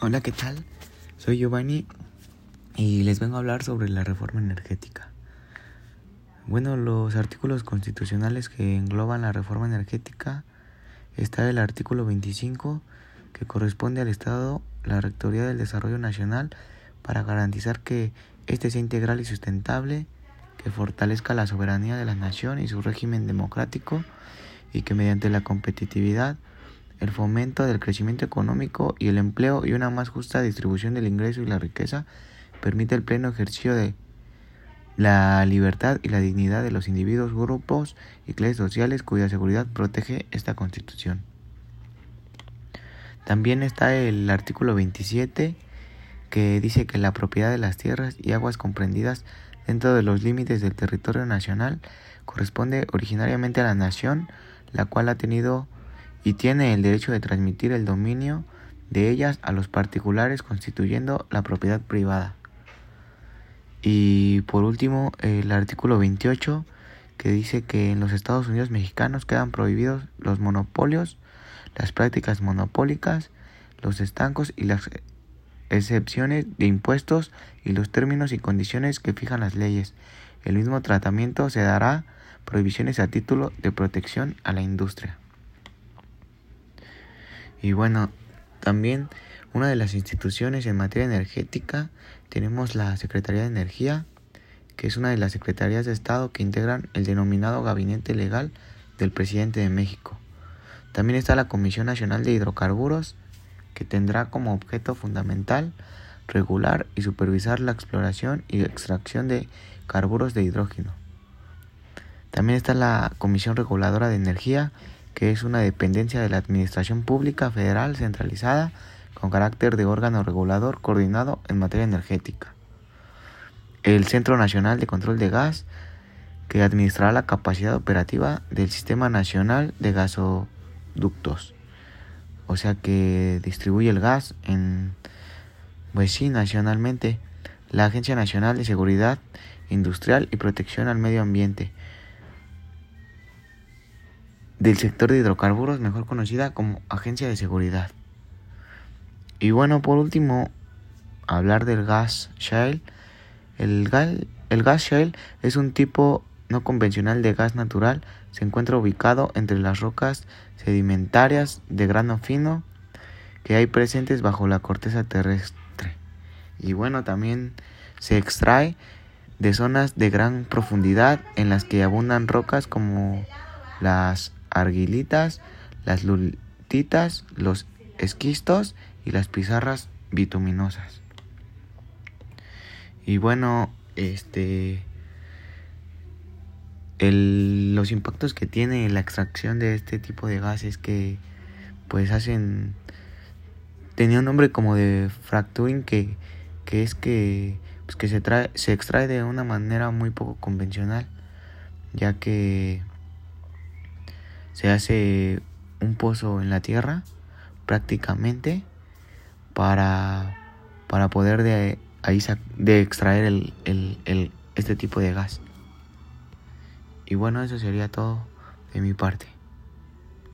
Hola, ¿qué tal? Soy Giovanni y les vengo a hablar sobre la reforma energética. Bueno, los artículos constitucionales que engloban la reforma energética está el artículo 25 que corresponde al Estado la Rectoría del Desarrollo Nacional para garantizar que éste sea integral y sustentable, que fortalezca la soberanía de la nación y su régimen democrático y que mediante la competitividad el fomento del crecimiento económico y el empleo y una más justa distribución del ingreso y la riqueza permite el pleno ejercicio de la libertad y la dignidad de los individuos, grupos y clases sociales cuya seguridad protege esta Constitución. También está el artículo 27 que dice que la propiedad de las tierras y aguas comprendidas dentro de los límites del territorio nacional corresponde originariamente a la nación, la cual ha tenido y tiene el derecho de transmitir el dominio de ellas a los particulares constituyendo la propiedad privada. Y por último, el artículo 28 que dice que en los Estados Unidos mexicanos quedan prohibidos los monopolios, las prácticas monopólicas, los estancos y las excepciones de impuestos y los términos y condiciones que fijan las leyes. El mismo tratamiento se dará prohibiciones a título de protección a la industria. Y bueno, también una de las instituciones en materia energética tenemos la Secretaría de Energía, que es una de las secretarías de Estado que integran el denominado Gabinete Legal del Presidente de México. También está la Comisión Nacional de Hidrocarburos, que tendrá como objeto fundamental regular y supervisar la exploración y extracción de carburos de hidrógeno. También está la Comisión Reguladora de Energía, que es una dependencia de la Administración Pública Federal centralizada con carácter de órgano regulador coordinado en materia energética. El Centro Nacional de Control de Gas, que administrará la capacidad operativa del Sistema Nacional de Gasoductos, o sea que distribuye el gas en, pues sí, nacionalmente. La Agencia Nacional de Seguridad Industrial y Protección al Medio Ambiente, del sector de hidrocarburos, mejor conocida como Agencia de Seguridad. Y bueno, por último, hablar del gas shale. El gas, el gas shale es un tipo no convencional de gas natural. Se encuentra ubicado entre las rocas sedimentarias de grano fino que hay presentes bajo la corteza terrestre. Y bueno, también se extrae de zonas de gran profundidad en las que abundan rocas como las arguilitas, las lutitas, los esquistos y las pizarras bituminosas. Y bueno, este los impactos que tiene la extracción de este tipo de gases que pues hacen tenía un nombre como de fracturing que, que es que pues que se trae se extrae de una manera muy poco convencional ya que se hace un pozo en la tierra prácticamente para, para poder de ahí de extraer el, el, este tipo de gas. Y bueno, eso sería todo de mi parte.